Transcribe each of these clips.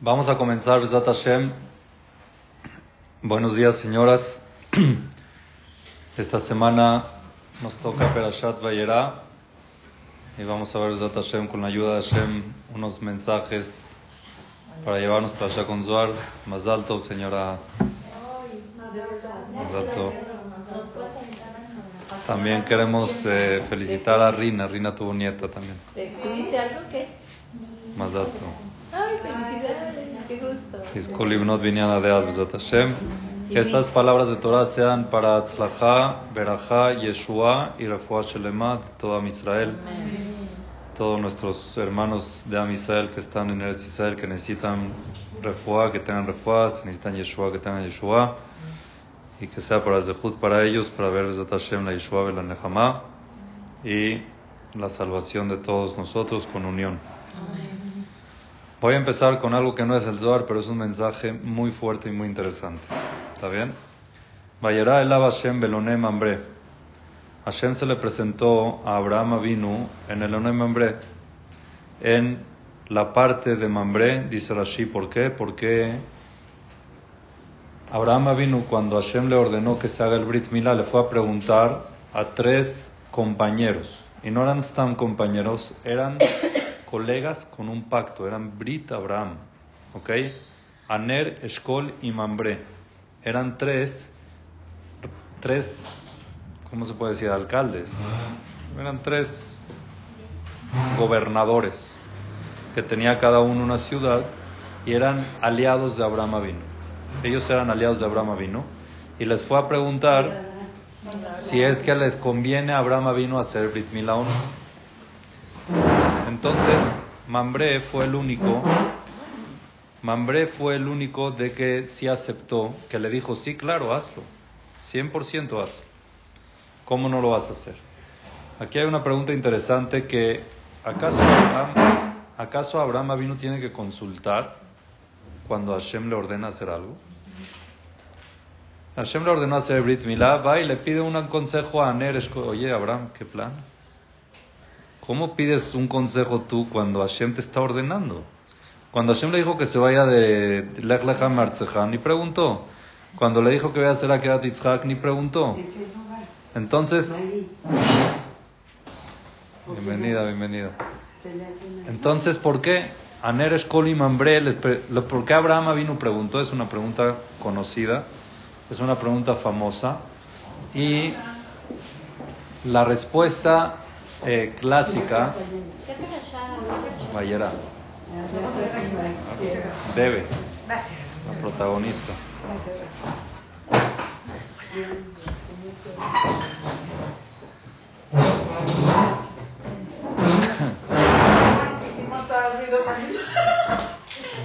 Vamos a comenzar, Besat Hashem. Buenos días, señoras. Esta semana nos toca Perashat Vayera y vamos a ver, Besat Hashem, con la ayuda de Hashem, unos mensajes para llevarnos para allá con Zohar. Más alto, señora. Más alto. También queremos eh, felicitar a Rina. Rina tuvo nieta también. ¿Tuviste algo? Más alto. Ay, felicidades, qué gusto. Fiskol Ibnot Binyan de Besat Hashem. Que estas palabras de Torah sean para Tzlachá, Berajá, Yeshua y Refuah Shelemat, todo Am Israel. Todos nuestros hermanos de Am Israel que están en Eretz Israel, que necesitan Refuah, que tengan Refuah, si necesitan Yeshua, que tengan Yeshua. Y que sea para Zehut para ellos, para ver Besat Hashem, la Yeshua, la Nehama y la salvación de todos nosotros con unión. Voy a empezar con algo que no es el Zohar, pero es un mensaje muy fuerte y muy interesante. ¿Está bien? Vayerá el Hashem Belonem Ambre. Hashem se le presentó a Abraham Avinu en el Onem Mambre. En la parte de Mambre, dice Rashi, ¿por qué? Porque Abraham Avinu, cuando Hashem le ordenó que se haga el Brit Milá, le fue a preguntar a tres compañeros. Y no eran tan compañeros, eran colegas con un pacto, eran Brit Abraham, ¿ok? Aner, Eshkol y Mambre. Eran tres, tres, ¿cómo se puede decir? Alcaldes. Eran tres gobernadores que tenía cada uno una ciudad y eran aliados de Abraham Avinu. Ellos eran aliados de Abraham Avinu y les fue a preguntar si es que les conviene a Abraham Avinu hacer Brit Milá. Entonces, Mambré fue el único, Mambré fue el único de que sí aceptó, que le dijo, sí, claro, hazlo, 100% hazlo. ¿Cómo no lo vas a hacer? Aquí hay una pregunta interesante que, ¿acaso Abraham, ¿acaso Abraham tiene que consultar cuando Hashem le ordena hacer algo? Hashem le ordenó hacer Brit Milá, va y le pide un consejo a Aner, oye Abraham, ¿qué plan? ¿Cómo pides un consejo tú cuando Hashem te está ordenando? Cuando Hashem le dijo que se vaya de Lech Lecha Martzehan, ni preguntó. Cuando le dijo que vaya a hacer Akerat Yitzhak, ni preguntó. Entonces, bienvenida, bienvenida. Entonces, ¿por qué Aner Eshkol y Mambre, por qué Abraham vino preguntó? Es una pregunta conocida, es una pregunta famosa. Y la respuesta eh, clásica. Mayera. Bebe. La protagonista.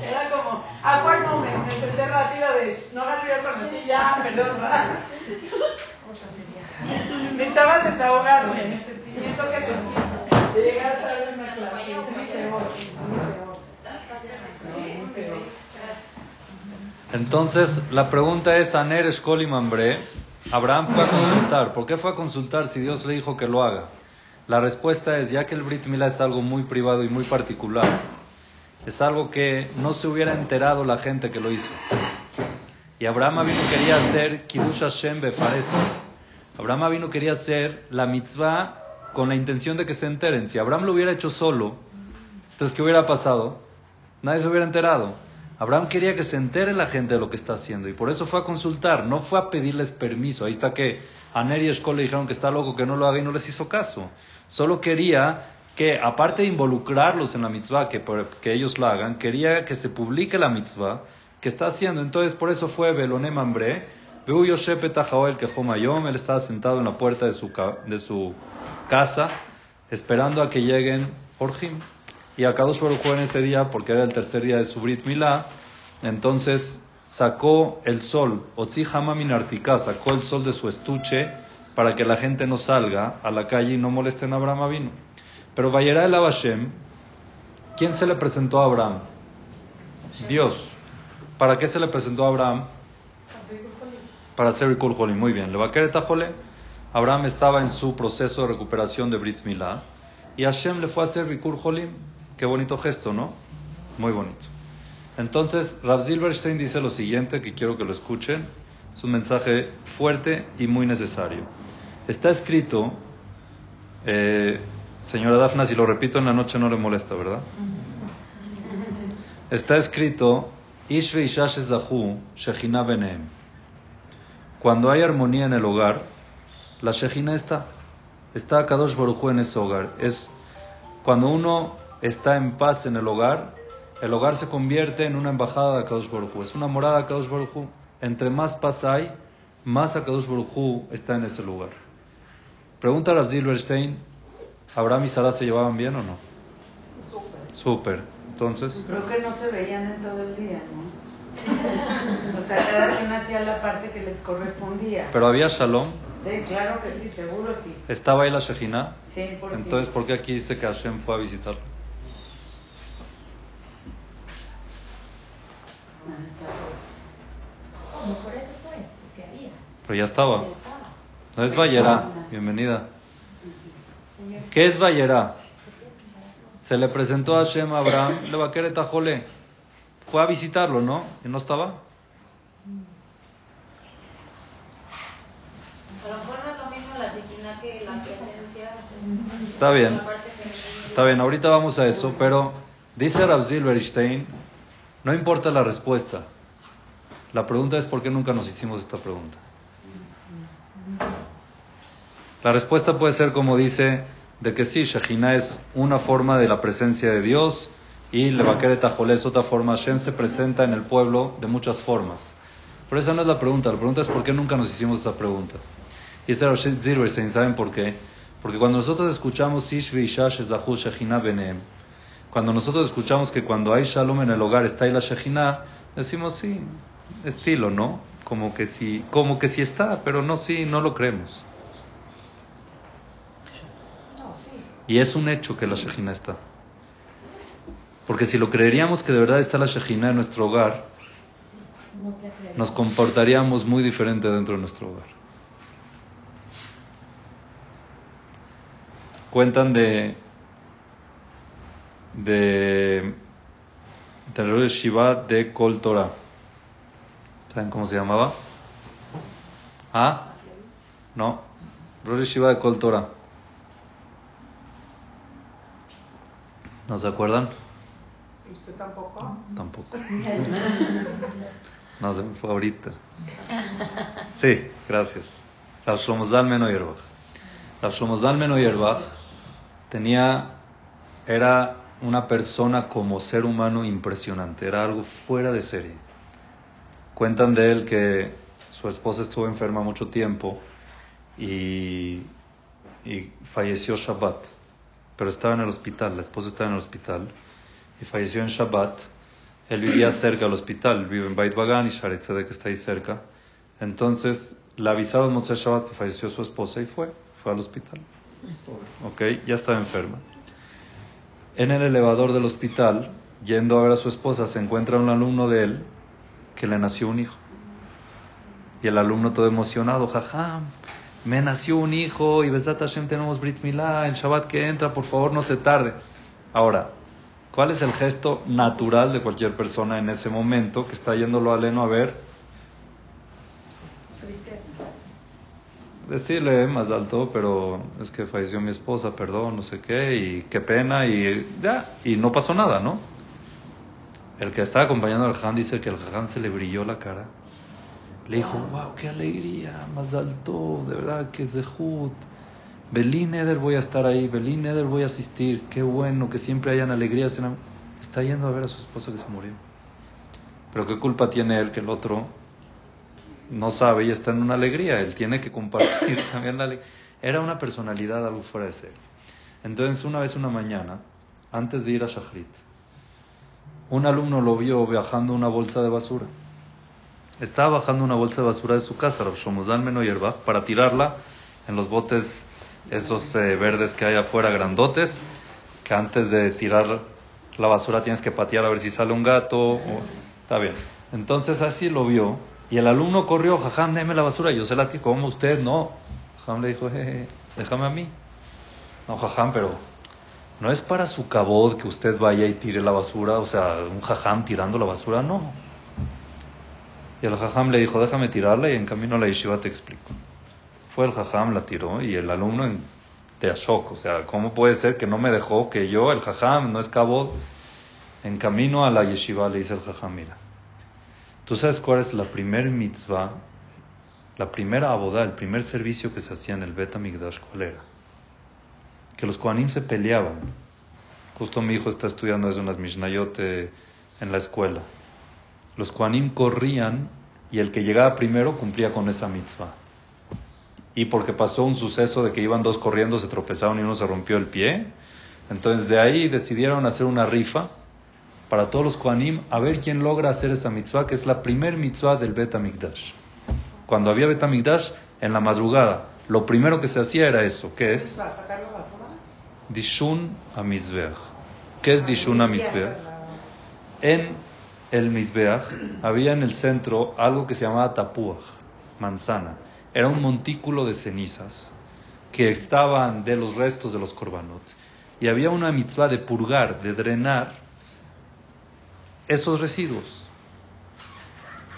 Era como, ¿a cuál momento? Me senté rápido de, no hagas ruido con ya, perdón. Necesitaba desahogarme en ese sentimiento que tenía de llegar tarde a una clase. Es muy peor, es muy peor. Entonces, la pregunta es, Aner, Abraham fue a consultar. ¿Por qué fue a consultar si Dios le dijo que lo haga? La respuesta es, ya que el Brit Milá es algo muy privado y muy particular, es algo que no se hubiera enterado la gente que lo hizo. Y Abraham vino quería hacer Kiddush Hashem Befares. Abraham vino quería hacer la mitzvah con la intención de que se enteren. Si Abraham lo hubiera hecho solo, entonces ¿qué hubiera pasado? Nadie se hubiera enterado. Abraham quería que se entere la gente de lo que está haciendo y por eso fue a consultar, no fue a pedirles permiso. Ahí está que a Ner y Eshkol le dijeron que está loco, que no lo haga y no les hizo caso. Solo quería que, aparte de involucrarlos en la mitzvah, que, que ellos la hagan, quería que se publique la mitzvah que está haciendo. Entonces, por eso fue Belonem Ambre, Veu Yoshe Petajaoel Kehomayom, él estaba sentado en la puerta de su, de su casa, esperando a que lleguen Orjim. Y a Kadosh Baruch en ese día, porque era el tercer día de su Brit Milá, entonces sacó el sol, Otzi Hamamin Artika, sacó el sol de su estuche para que la gente no salga a la calle y no molesten a Abraham Avinu. Pero Vayera el Abashem, ¿quién se le presentó a Abraham? Dios. ¿Para qué se le presentó a Abraham? Para hacer Rikul Jolim. Muy bien. Le va a querer Tajole. Abraham estaba en su proceso de recuperación de Brit Milá. Y Hashem le fue a hacer Rikul Jolim. Qué bonito gesto, ¿no? Muy bonito. Entonces, Rav Silverstein dice lo siguiente, que quiero que lo escuchen. Es un mensaje fuerte y muy necesario. Está escrito, eh, señora Dafna, si lo repito en la noche no le molesta, ¿verdad? Está escrito, Zahu, Shechina Beneem. Cuando hay armonía en el hogar, la Shechina está. Está Kadosh Baruj Hu en ese hogar. Es cuando uno está en paz en el hogar, el hogar se convierte en una embajada de Kadosh Baruj Hu. Es una morada de Kadosh Baruj Hu. Entre más paz hay, más Kadosh Baruj Hu está en ese lugar. Pregunta a Rav Silverstein, ¿Abraham y Sara se llevaban bien o no? Súper. Súper. Entonces, Creo que no se veían en todo el día, ¿no? O sea, cada quien hacía la parte que le correspondía. pero había Shalom, Sí, claro que sí, seguro sí. estaba ahí la Shejina. 100%. Entonces, ¿por qué aquí dice que Hashem fue a visitarlo? Está Como por eso fue, porque había. Pero ya estaba. Ya estaba. No es Vallera. Bienvenida. ¿Qué es Vallera? Se le presentó a Hashem a Abraham, le va a querer tajole. Fue a visitarlo, ¿no? ¿Y no estaba? Lo mejor no es lo mismo la Shekinah que la presencia. Está bien. Está bien, ahorita vamos a eso, pero dice Rav Silverstein, no importa la respuesta. La pregunta es por qué nunca nos hicimos esta pregunta. La respuesta puede ser como dice, de que sí, Shejina es una forma de la presencia de Dios y Levaqueret Tajolé es otra forma. Hashem se presenta en el pueblo de muchas formas. Pero esa no es la pregunta, la pregunta es por qué nunca nos hicimos esa pregunta. Y ese Rav Silverstein, ¿saben por qué? Porque cuando nosotros escuchamos cuando nosotros escuchamos que cuando hay Shalom en el hogar está ahí la Shejina, decimos sí, estilo, ¿no? Como que sí, como que sí está, pero no sí, no lo creemos. Y es un hecho que la Shejina está. Porque si lo creeríamos que de verdad está la Shejina en nuestro hogar, nos comportaríamos muy diferente dentro de nuestro hogar. Cuentan de de del Rosh Shiva de Kol Torah. ¿Saben cómo se llamaba? ¿Ah? No. Rosh Shiva de Kol Torah. ¿No se acuerdan? ¿Y usted tampoco? Tampoco. No, se me fue ahorita. Sí, gracias. Rav Shlomo Shlomo Zalman Auerbach tenía, era una persona como ser humano impresionante, era algo fuera de serie. Cuentan de él que su esposa estuvo enferma mucho tiempo y, y falleció Shabbat, pero estaba en el hospital, la esposa estaba en el hospital y falleció en Shabbat. Él vivía cerca del hospital, vive en Beit Bagan y Sharet Tzedek está ahí cerca. Entonces le avisaron Motzei Shabbat que falleció su esposa y fue, fue al hospital. Ok, ya estaba enferma. En el elevador del hospital, yendo a ver a su esposa, se encuentra un alumno de él que le nació un hijo. Y el alumno todo emocionado, jajam, me nació un hijo y Besat Hashem tenemos Brit Milá, el Shabbat que entra, por favor no se tarde. Ahora, ¿cuál es el gesto natural de cualquier persona en ese momento que está yéndolo a Leno a ver? Decirle más alto, pero es que falleció mi esposa, perdón, no sé qué, y qué pena, y ya, y no pasó nada, ¿no? El que estaba acompañando al Jajam dice que el Jajam se le brilló la cara. Le dijo, wow, qué alegría, más alto, de verdad, que es de Jud. Belín Eder voy a estar ahí, Belín Eder voy a asistir, qué bueno, que siempre hayan alegrías. en la-". Está yendo a ver a su esposa que se murió. Pero qué culpa tiene él que el otro no sabe y está en una alegría. Él tiene que compartir también la alegría. Era una personalidad algo fuera de serie. Entonces, una vez una mañana, antes de ir a Shachrit, un alumno lo vio viajando una bolsa de basura. Estaba bajando una bolsa de basura de su casa, Rav Shlomo Zalman Auerbach, para tirarla en los botes esos eh, verdes que hay afuera, grandotes, que antes de tirar la basura tienes que patear a ver si sale un gato. o- Está bien. Entonces así lo vio y el alumno corrió, jajam, déme la basura. Yo se la tiro, ¿cómo usted? No. Jajam le dijo, jeje, déjame a mí. No, jajam, pero No es para su cabod que usted vaya y tire la basura, o sea, un jajam tirando la basura, no. Y el jajam le dijo, déjame tirarla y en camino a la yeshiva te explico. Fue el jajam, la tiró y el alumno en, de o sea, ¿cómo puede ser que no me dejó que yo, el jajam, no es cabod? En camino a la yeshiva le dice el jajam, mira, ¿tú sabes cuál es la primer mitzvah, la primera abodá, el primer servicio que se hacía en el Bet Amigdash, cuál era? Que los Kohanim se peleaban. Justo mi hijo está estudiando desde unas Mishnayot eh, en la escuela. Los Kohanim corrían y el que llegaba primero cumplía con esa mitzvah. Y porque pasó un suceso de que iban dos corriendo, se tropezaron y uno se rompió el pie. Entonces de ahí decidieron hacer una rifa para todos los Kohanim a ver quién logra hacer esa mitzvah, que es la primer mitzvah del Bet Amikdash. Cuando había Bet Amikdash, en la madrugada, lo primero que se hacía era eso, que es. Dishun Amizbeach. ¿Qué es Dishun Amizbeach? En el Mizbeach había en el centro algo que se llamaba tapuach, manzana. Era un montículo de cenizas que estaban de los restos de los korbanot. Y había una mitzvah de purgar, de drenar esos residuos.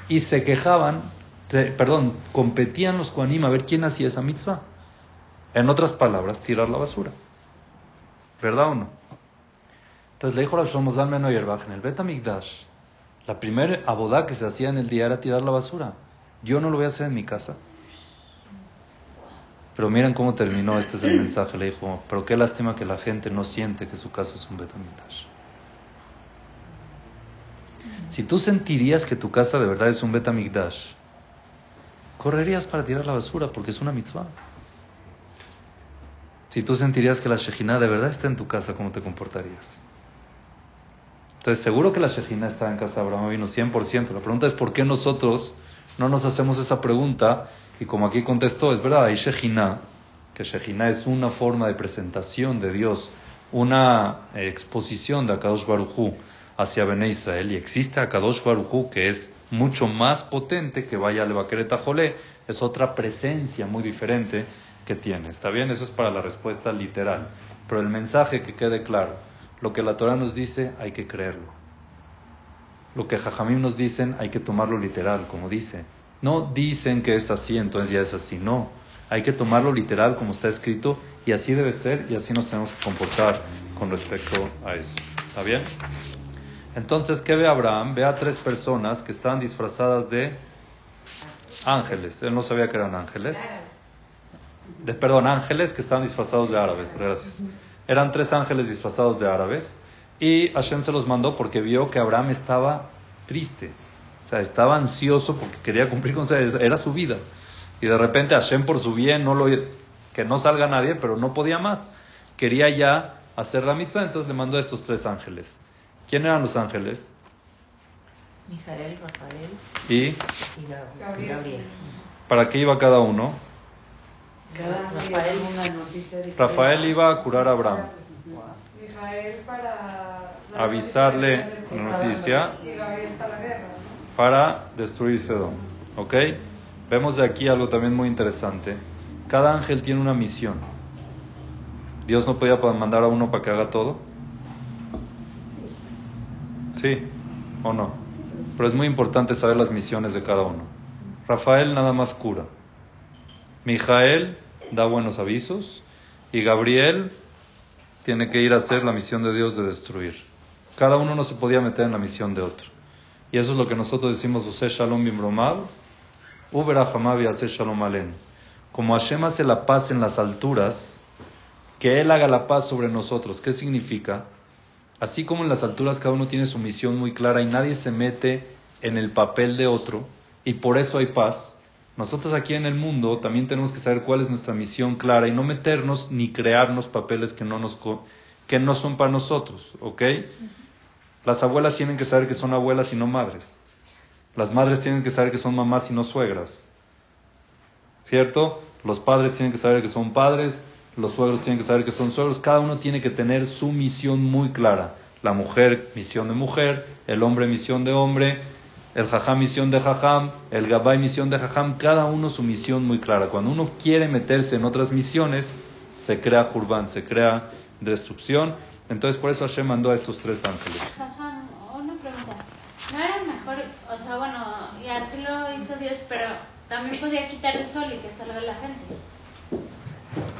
Y se quejaban, perdón, competían los Kohanim a ver quién hacía esa mitzvah. En otras palabras, tirar la basura. ¿Verdad o no? Entonces le dijo a Shlomo Zalman en el Bet Amigdash, la primera abodá que se hacía en el día era tirar la basura. Yo no lo voy a hacer en mi casa. Pero miren cómo terminó, este es el mensaje. Le dijo, pero qué lástima que la gente no siente que su casa es un Bet Amigdash. Si tú sentirías que tu casa de verdad es un Bet Amigdash, correrías para tirar la basura porque es una mitzvah. Si tú sentirías que la Shejina de verdad está en tu casa, ¿cómo te comportarías? Entonces, seguro que la Shejina está en casa de Abraham vino 100%. La pregunta es por qué nosotros no nos hacemos esa pregunta. Y como aquí contestó, es verdad, hay Shejina, que Shejina es una forma de presentación de Dios, una eh, exposición de Akadosh Barujú hacia Bene Israel. Y existe Akadosh Barujú que es mucho más potente que vaya al Baquereta Jolé. Es otra presencia muy diferente que tiene. ¿Está bien? Eso es para la respuesta literal. Pero el mensaje que quede claro. Lo que la Torah nos dice hay que creerlo. Lo que Jajamim nos dicen hay que tomarlo literal, como dice. No dicen que es así, entonces ya es así. No. Hay que tomarlo literal como está escrito y así debe ser y así nos tenemos que comportar con respecto a eso. ¿Está bien? Entonces, ¿qué ve Abraham? Ve a tres personas que estaban disfrazadas de ángeles. Él no sabía que eran ángeles. De, perdón, ángeles que estaban disfrazados de árabes. Gracias. Eran tres ángeles disfrazados de árabes. Y Hashem se los mandó porque vio que Abraham estaba triste. O sea, estaba ansioso porque quería cumplir con su... Era su vida. Y de repente Hashem por su bien, no lo, que no salga nadie, pero no podía más. Quería ya hacer la mitzvah, entonces le mandó a estos tres ángeles. ¿Quién eran los ángeles? Mijael, Rafael Y y Gab- Gabriel. Gabriel. para qué iba cada uno. Cada Rafael. día una noticia diferente. Rafael iba a curar a Abraham, Mijael para avisarle la noticia y Gabriel para guerra. para destruir Sedón. ¿Ok? Vemos de aquí algo también muy interesante. Cada ángel tiene una misión. Dios no podía mandar a uno para que haga todo. ¿Sí o no? Pero es muy importante saber las misiones de cada uno. Rafael nada más cura. Mijael da buenos avisos. Y Gabriel tiene que ir a hacer la misión de Dios de destruir. Cada uno no se podía meter en la misión de otro. Y eso es lo que nosotros decimos, Use Shalom Bimromad, Uber Ahamav y Hace Shalom Alen. Como Hashem hace la paz en las alturas, que Él haga la paz sobre nosotros. ¿Qué significa? Así como en las alturas cada uno tiene su misión muy clara y nadie se mete en el papel de otro, y por eso hay paz, nosotros aquí en el mundo también tenemos que saber cuál es nuestra misión clara y no meternos ni crearnos papeles que no, nos, que no son para nosotros, ¿ok? Las abuelas tienen que saber que son abuelas y no madres. Las madres tienen que saber que son mamás y no suegras. ¿Cierto? Los padres tienen que saber que son padres, los suegros tienen que saber que son suegros. Cada uno tiene que tener su misión muy clara. La mujer, misión de mujer, el hombre, misión de hombre, el jajam, misión de jajam, el gabay, misión de jajam. Cada uno su misión muy clara. Cuando uno quiere meterse en otras misiones, se crea jurbán, se crea destrucción. Entonces por eso Hashem mandó a estos tres ángeles. Ajá, una pregunta. ¿No era mejor, o sea, bueno, y así lo hizo Dios, pero también podía quitar el sol y que salga la gente?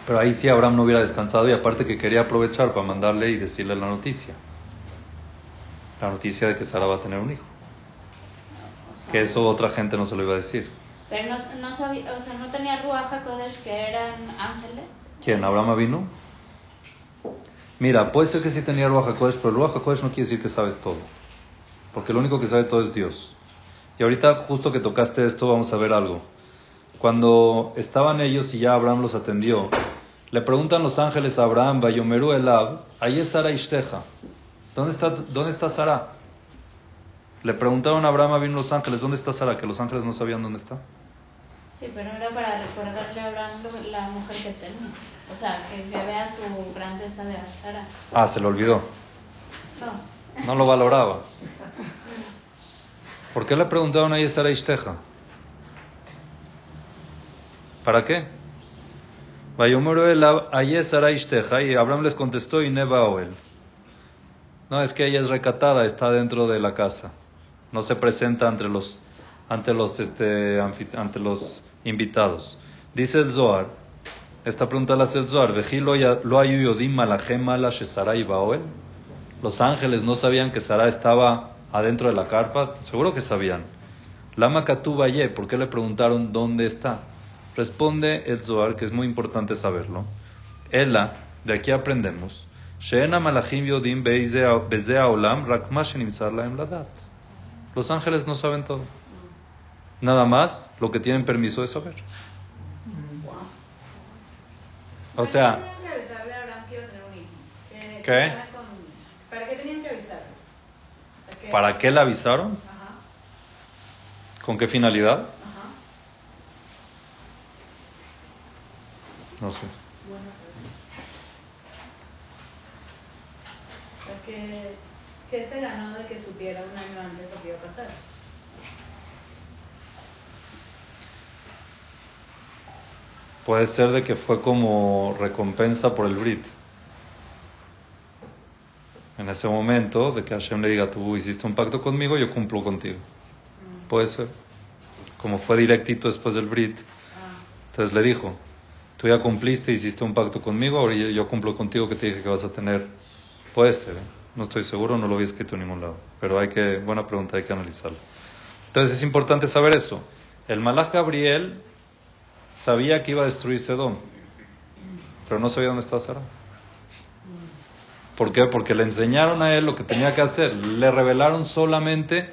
Pero ahí sí Abraham no hubiera descansado y aparte que quería aprovechar para mandarle y decirle la noticia. La noticia de que Sara va a tener un hijo. O sea, Que eso otra gente no se lo iba a decir. Pero no, no sabía, o sea, no tenía Ruach HaKodesh que eran ángeles. ¿Quién? ¿Abraham vino? Mira, puede ser que sí tenía Ruach HaKodesh, pero Ruach HaKodesh no quiere decir que sabes todo. Porque lo único que sabe todo es Dios. Y ahorita, justo que tocaste esto, vamos a ver algo. Cuando estaban ellos y ya Abraham los atendió, le preguntan los ángeles a Abraham, Bayomeru Elab, ahí es Sara Ishteja. ¿Dónde está, ¿Dónde está Sara? Le preguntaron a Abraham, vino los ángeles, ¿dónde está Sara? Que los ángeles no sabían dónde está. Sí, pero era para recordarle a Abraham la mujer que tenía. O sea, que, que vea su grandeza de Sara. Ah, se lo olvidó. No. No lo valoraba. ¿Por qué le preguntaron a Sara Ishteja? ¿Para qué? Vayomero el Aye Sara Ishteja y Abraham les contestó y Neba Oel. No, es que ella es recatada, está dentro de la casa. No se presenta ante los ante los este ante los invitados. Dice el Zohar, esta pregunta la hace el Zohar, "Veji lo ya- lo ayu yodim malachem ala shesara iba Oel?" Los ángeles no sabían que Sara estaba adentro de la carpa, seguro que sabían. Lama Katuba Ye, ¿por qué le preguntaron dónde está? Responde el Zohar, que es muy importante saberlo. Ella, de aquí aprendemos. Los ángeles no saben todo. Nada más lo que tienen permiso de saber. O sea, ¿Para qué ¿Para qué tenían que ¿para qué le avisaron? ¿Con qué finalidad? No sé. O sea, que, que se ganó de que supiera un año antes lo que iba a pasar. Puede ser de que fue como recompensa por el Brit. En ese momento, de que Hashem le diga, tú hiciste un pacto conmigo, yo cumplo contigo. Puede ser. Como fue directito después del Brit. Ah, Entonces le dijo, tú ya cumpliste, hiciste un pacto conmigo, ahora yo, cumplo contigo que te dije que vas a tener. Puede ser, ¿eh? no estoy seguro, no lo había escrito en ningún lado. Pero hay que, buena pregunta, hay que analizarla. Entonces es importante saber eso. El Malach Gabriel sabía que iba a destruir Sedón, pero no sabía dónde estaba Sara. ¿Por qué? Porque le enseñaron a él lo que tenía que hacer. Le revelaron solamente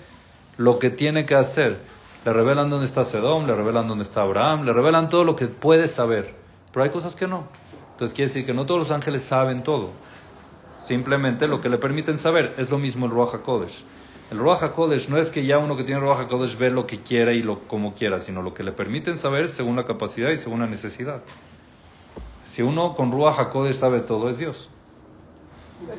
lo que tiene que hacer. Le revelan dónde está Sedón, le revelan dónde está Abraham, le revelan todo lo que puede saber. Pero hay cosas que no. Entonces quiere decir que no todos los ángeles saben todo. Simplemente lo que le permiten saber. Es lo mismo el Ruach HaKodesh. El Ruach HaKodesh no es que ya uno que tiene Ruach HaKodesh ve lo que quiera y lo como quiera, sino lo que le permiten saber según la capacidad y según la necesidad. Si uno con Ruach HaKodesh sabe todo, es Dios.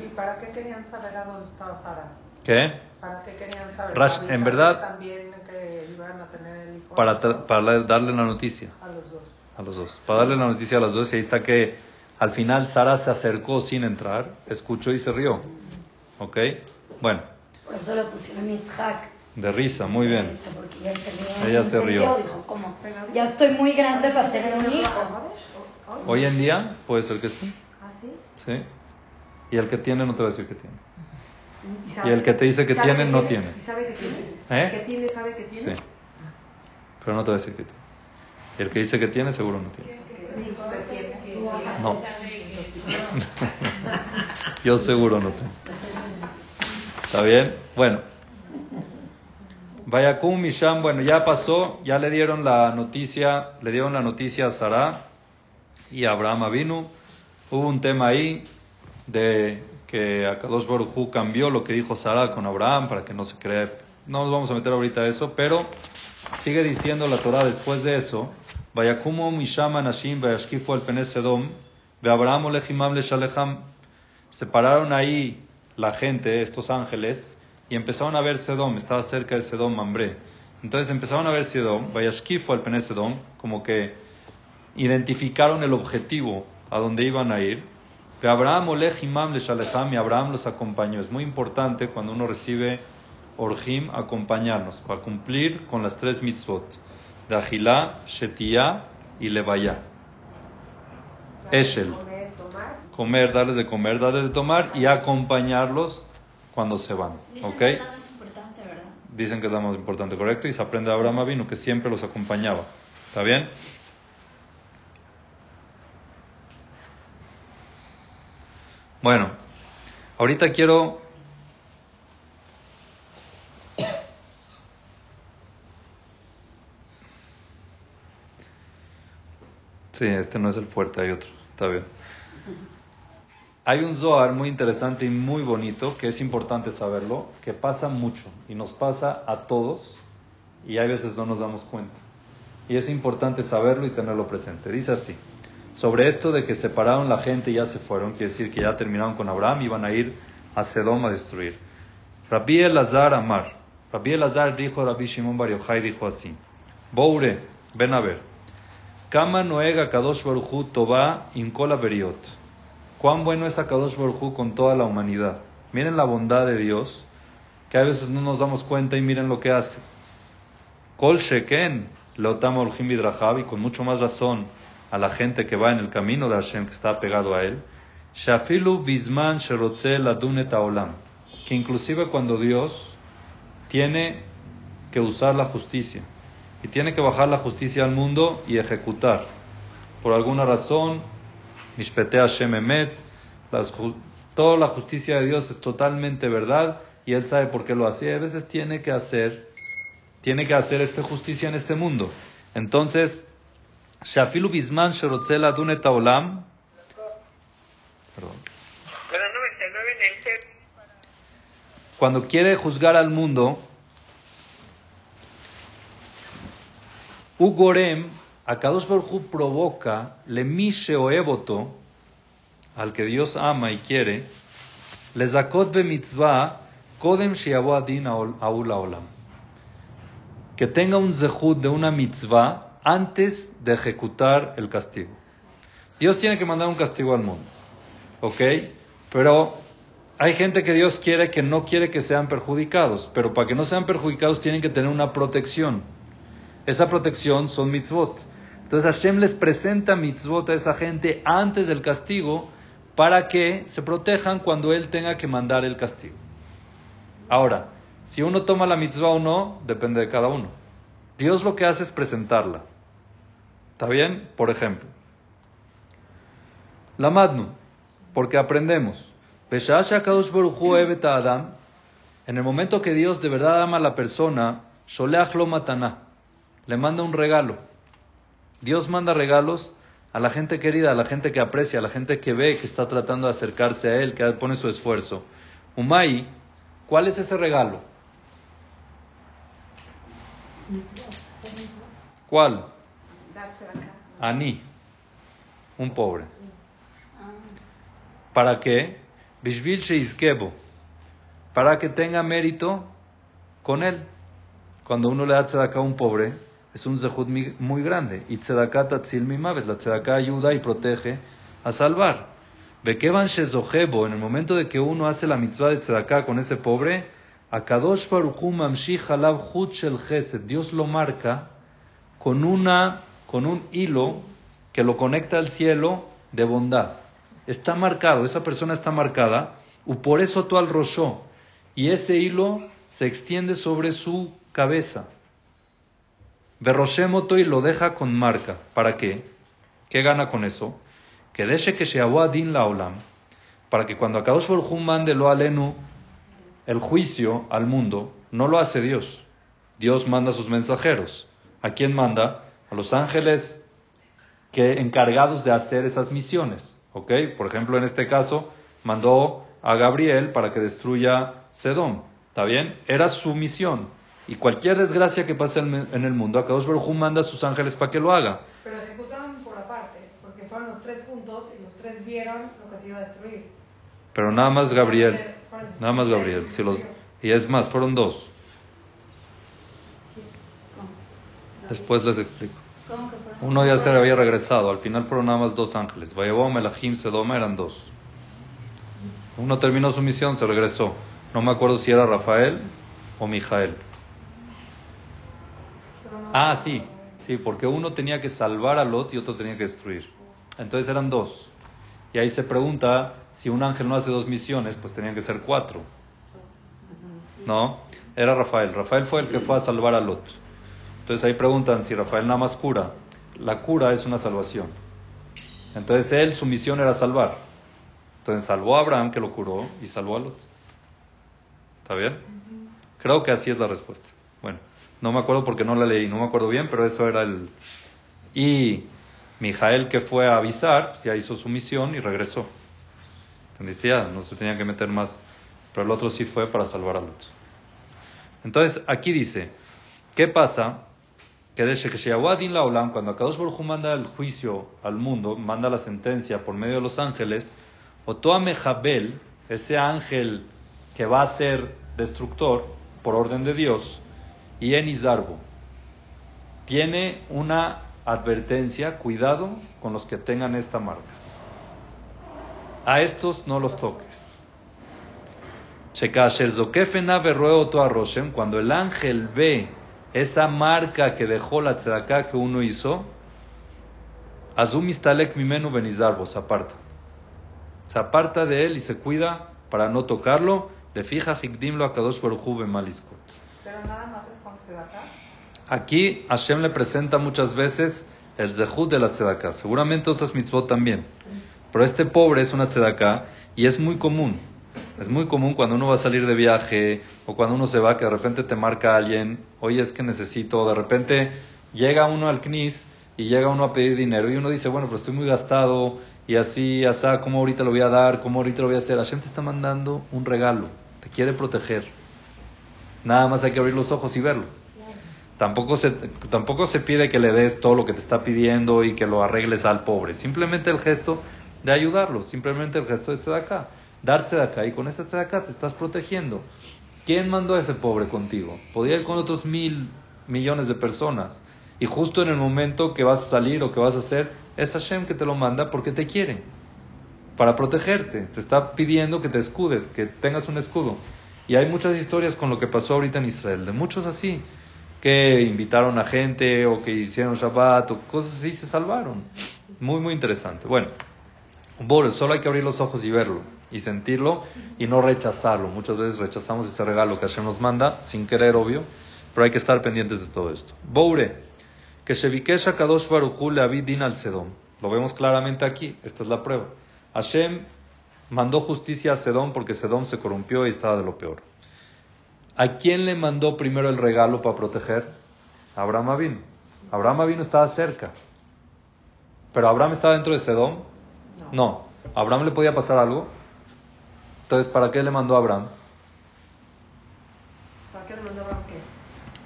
¿y para qué querían saber a dónde estaba Sara? ¿Qué? ¿Para qué querían saber? Rash, ¿Para en verdad- También que iban a tener el hijo. Para, tra- para darle la noticia A los dos. A los dos. Para darle la noticia a los dos y ahí está que al final Sara se acercó sin entrar, escuchó y se rió. ¿Ok? Bueno, Por eso lo pusieron Yitzhak. de risa, muy bien. Risa, ella se rió. Ella se entendió, rió. Dijo, como, ya estoy muy grande para tener un hijo. Hoy en día puede ser que sí, ¿Ah, sí? ¿sí? Y el que tiene no te va a decir que tiene. sabe Y el que te dice que sabe tiene, no tiene. ¿Y sabe que tiene? ¿Eh? ¿Que tiene, sabe que tiene? Sí. Pero no te va a decir que tiene. El que dice que tiene, seguro no tiene. No. Yo seguro no tengo. ¿Está bien? Bueno. Vayakum Misham, bueno, ya pasó, ya le dieron la noticia, le dieron la noticia a Sara y a Abraham vino. Hubo un tema ahí de que Akadosh Baruj cambió lo que dijo Sara con Abraham para que no se cree. No nos vamos a meter ahorita a eso, pero sigue diciendo la Torah después de eso. Vayakumu Misham Anashim Vayashkifu al Penes Sedom Ve Abraham Olejimam Leshalejam. Separaron ahí la gente, estos ángeles, y empezaron a ver Sedom, estaba cerca de Sedom, Mambré. Entonces empezaron a ver Sedom, Vayashkifu al Penes Sedom, como que identificaron el objetivo a donde iban a ir. Abraham olej imam le shalecham y Abraham los acompañó. Es muy importante cuando uno recibe orjim acompañarnos para cumplir con las tres mitzvot de Agilá, Shetiyá y Levaya. Eshel, Comer, tomar. comer, darles de comer, darles de tomar y acompañarlos cuando se van. Dicen ¿Ok? que es la más importante, ¿verdad? Dicen que es la más importante, correcto, y se aprende de Abraham vino que siempre los acompañaba. ¿Está bien? Bueno, ahorita quiero... Sí, este no es el fuerte, hay otro. Está bien. Hay un Zohar muy interesante y muy bonito, que es importante saberlo, que pasa mucho y nos pasa a todos y hay veces no nos damos cuenta. Y es importante saberlo y tenerlo presente. Dice así, sobre esto de que separaron la gente y ya se fueron, quiere decir que ya terminaron con Abraham y iban a ir a Sedom a destruir. Rabbi Elazar Amar, Rabbi Elazar dijo, Rabbi Shimon Bar Yochai dijo así, Boure, ven a ver, Kama Noega Kadosh Baruchu Toba Inkola Beriot. Cuán bueno es Akadosh Baruj Hu con toda la humanidad. Miren la bondad de Dios, que a veces no nos damos cuenta y miren lo que hace. Kol Sheken, Leotam Bidrahab, y con mucho más razón a la gente que va en el camino de Hashem, que está pegado a él. Shafilu Bisman Sherotze Ladunet Olam, que inclusive cuando Dios tiene que usar la justicia y tiene que bajar la justicia al mundo y ejecutar, por alguna razón, Mishpete Hashem Emet, toda la justicia de Dios es totalmente verdad y Él sabe por qué lo hace. Y a veces tiene que hacer, tiene que hacer esta justicia en este mundo. Entonces, Shafilu Bisman Sherotzela Dunet Olam, perdón, cuando quiere juzgar al mundo, Ugorem, Akadosh Baruj Hu provoca, le mishe o evoto, al que Dios ama y quiere, le zakot be mitzvah, kodem shiabo adin aul olam. Que tenga un zehut de una mitzvah antes de ejecutar el castigo. Dios tiene que mandar un castigo al mundo. ¿Ok? Pero hay gente que Dios quiere que no quiere que sean perjudicados. Pero para que no sean perjudicados tienen que tener una protección. Esa protección son mitzvot. Entonces Hashem les presenta mitzvot a esa gente antes del castigo para que se protejan cuando Él tenga que mandar el castigo. Ahora, si uno toma la mitzvah o no, depende de cada uno. Dios lo que hace es presentarla. ¿Está bien? Por ejemplo, la madnu, porque aprendemos. En el momento que Dios de verdad ama a la persona, Sholeach lo mataná, le manda un regalo. Dios manda regalos a la gente querida, a la gente que aprecia, a la gente que ve, que está tratando de acercarse a Él, que pone su esfuerzo. Umay, ¿cuál es ese regalo? ¿Cuál? Acá. Ani, un pobre. ¿Para qué? Bishvil sheizkebo, para que tenga mérito con él. Cuando uno le da tzedakah a un pobre, es un zehut muy grande. Y tzedakah tatzil mimavet, la tzedakah ayuda y protege a salvar. Bekevan shezohebo, en el momento de que uno hace la mitzvah de tzedakah con ese pobre, Akadosh Baruch Hu mamshich alav chut shel chesed, Dios lo marca con, una, con un hilo que lo conecta al cielo de bondad. Está marcado, esa persona está marcada, y por eso tú al rosho, y ese hilo se extiende sobre su cabeza. Berroshemoto y lo deja con marca. ¿Para qué? ¿Qué gana con eso? Que deje que din la olam, para que cuando Akadosh Baruj mande lo alenu el juicio al mundo, no lo hace Dios. Dios manda sus mensajeros. ¿A quién manda? A los ángeles que encargados de hacer esas misiones. ¿Ok? Por ejemplo, en este caso, mandó a Gabriel para que destruya Sedom. ¿Está bien? Era su misión. Y cualquier desgracia que pase en el mundo, Akadosh Baruj Hu manda a sus ángeles para que lo haga. Pero ejecutaron por aparte, porque fueron los tres juntos y los tres vieron lo que se iba a destruir. Pero nada más Gabriel. Nada más Gabriel. Si los, y es más, fueron dos. Después les explico. Uno ya se había regresado. Al final fueron nada más dos ángeles. Vayabó, Melahim, Sedoma eran dos. Uno terminó su misión, se regresó. No me acuerdo si era Rafael o Mijael. Ah, sí, sí, porque uno tenía que salvar a Lot y otro tenía que destruir. Entonces eran dos. Y ahí se pregunta, si un ángel no hace dos misiones, pues tenían que ser cuatro. No, era Rafael. Rafael fue el que fue a salvar a Lot. Entonces ahí preguntan si Rafael nada más cura. La cura es una salvación. Entonces él, su misión era salvar. Entonces salvó a Abraham, que lo curó, y salvó a Lot. ¿Está bien? Creo que así es la respuesta. Bueno, no me acuerdo porque no la leí, no me acuerdo bien, pero eso era el... Y Mijael que fue a avisar, ya hizo su misión y regresó. ¿Entendiste? Ya no se tenía que meter más. Pero el otro sí fue para salvar a Lot. Entonces, aquí dice, ¿qué pasa? Que desde que la Olam, cuando Akadosh Baruj manda el juicio al mundo, manda la sentencia por medio de los ángeles, Otoa Mejabel, ese ángel que va a ser destructor por orden de Dios, y en Izarbo, tiene una advertencia, cuidado con los que tengan esta marca. A estos no los toques. Cuando el ángel ve esa marca que dejó la tzedaká que uno hizo, Azumistalek mimenu benizarbo, se aparta. Se aparta de él y se cuida para no tocarlo. Le fija hikdimlo a Kadosh maliskut. Pero nada más. Aquí Hashem le presenta muchas veces el zehut de la tzedaká. Seguramente otras mitzvot también. Pero este pobre es una tzedaká y es muy común. Es muy común cuando uno va a salir de viaje o cuando uno se va que de repente te marca alguien, oye es que necesito, de repente llega uno al CNIS y llega uno a pedir dinero y uno dice, bueno, pero estoy muy gastado y así, así, ¿cómo ahorita lo voy a dar? ¿Cómo ahorita lo voy a hacer? Hashem te está mandando un regalo, te quiere proteger. Nada más hay que abrir los ojos y verlo. Tampoco se, tampoco se pide que le des todo lo que te está pidiendo y que lo arregles al pobre. Simplemente el gesto de ayudarlo, simplemente el gesto de tzedakah. Dar tzedakah y con esta tzedakah te estás protegiendo. ¿Quién mandó a ese pobre contigo? Podía ir con otros mil millones de personas. Y justo en el momento que vas a salir o que vas a hacer, es Hashem que te lo manda porque te quiere. Para protegerte. Te está pidiendo que te escudes, que tengas un escudo. Y hay muchas historias con lo que pasó ahorita en Israel, de muchos así que invitaron a gente o que hicieron Shabbat o cosas así, se salvaron. Muy, muy interesante. Bueno, solo hay que abrir los ojos y verlo y sentirlo y no rechazarlo. Muchas veces rechazamos ese regalo que Hashem nos manda, sin querer, obvio, pero hay que estar pendientes de todo esto. Boure, que Shevikesha Kadosh Baruchu le din al Sedom. Lo vemos claramente aquí, esta es la prueba. Hashem mandó justicia a Sedom porque Sedom se corrompió y estaba de lo peor. ¿A quién le mandó primero el regalo para proteger? Abraham Avino. Abraham Avino estaba cerca. ¿Pero Abraham estaba dentro de Sedom? No. ¿Abraham le podía pasar algo? Entonces, ¿para qué le mandó a Abraham? ¿Para qué le mandó Abraham qué?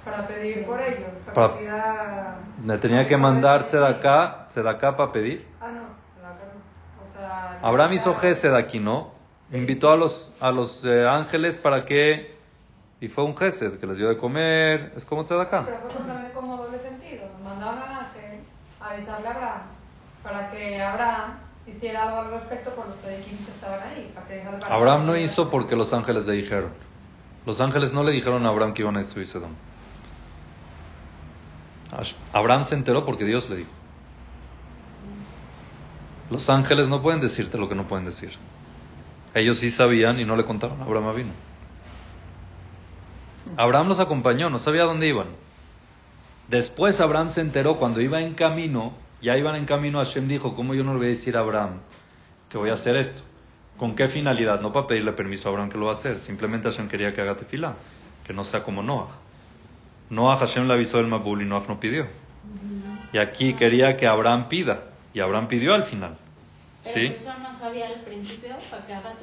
Para pedir por ellos. Para, Para- ¿Le tenía que mandar acá, acá para pedir? Ah, no. Tzedaká no. O sea, Abraham hizo gesed aquí, ¿no? Invitó a los, a los eh, ángeles para que... Y fue un gesed que les dio de comer. Es como acá. Pero fue completamente como doble sentido. Mandaron al ángel a avisarle a Abraham para que Abraham hiciera algo al respecto por los tzadikim que estaban ahí. Para que salvaran- Abraham no hizo porque los ángeles le dijeron. Los ángeles no le dijeron a Abraham que iban a destruir. Ash- Abraham se enteró porque Dios le dijo. Los ángeles no pueden decirte lo que no pueden decir. Ellos sí sabían y no le contaron. Abraham vino. Abraham los acompañó, no sabía dónde iban. Después Abraham se enteró cuando iba en camino, ya iban en camino, Hashem dijo, ¿cómo yo no le voy a decir a Abraham que voy a hacer esto? ¿Con qué finalidad? No para pedirle permiso a Abraham que lo va a hacer, simplemente Hashem quería que haga tefilá, que no sea como Noah. Noah Hashem le avisó del Mabul y Noah no pidió. Y aquí quería que Abraham pida, y Abraham pidió al final. Pero ¿Sí? eso no sabía al principio para que haga.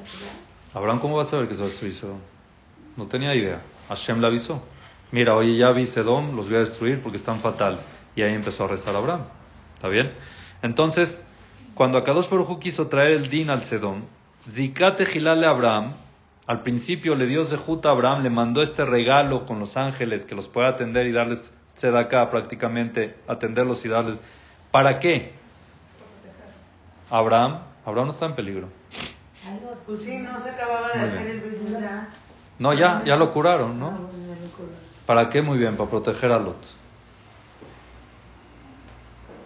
Abraham, ¿cómo va a saber que se va a destruir Sedom? No tenía idea. Hashem le avisó. Mira, oye, ya vi Sedom, los voy a destruir porque están fatal. Y ahí empezó a rezar Abraham. ¿Está bien? Entonces, cuando Akadosh Baruj quiso traer el din al Sedom, Zikate Gilale a Abraham, al principio le dio Zehut a Abraham, le mandó este regalo con los ángeles que los puede atender y darles Tzedakah prácticamente, atenderlos y darles. ¿Para qué? Abraham, Abraham no está en peligro. Pues sí, no se acababa de Muy hacer bien. el. No, ya, ya lo curaron, ¿no? ¿Para qué? Muy bien, para proteger a Lot.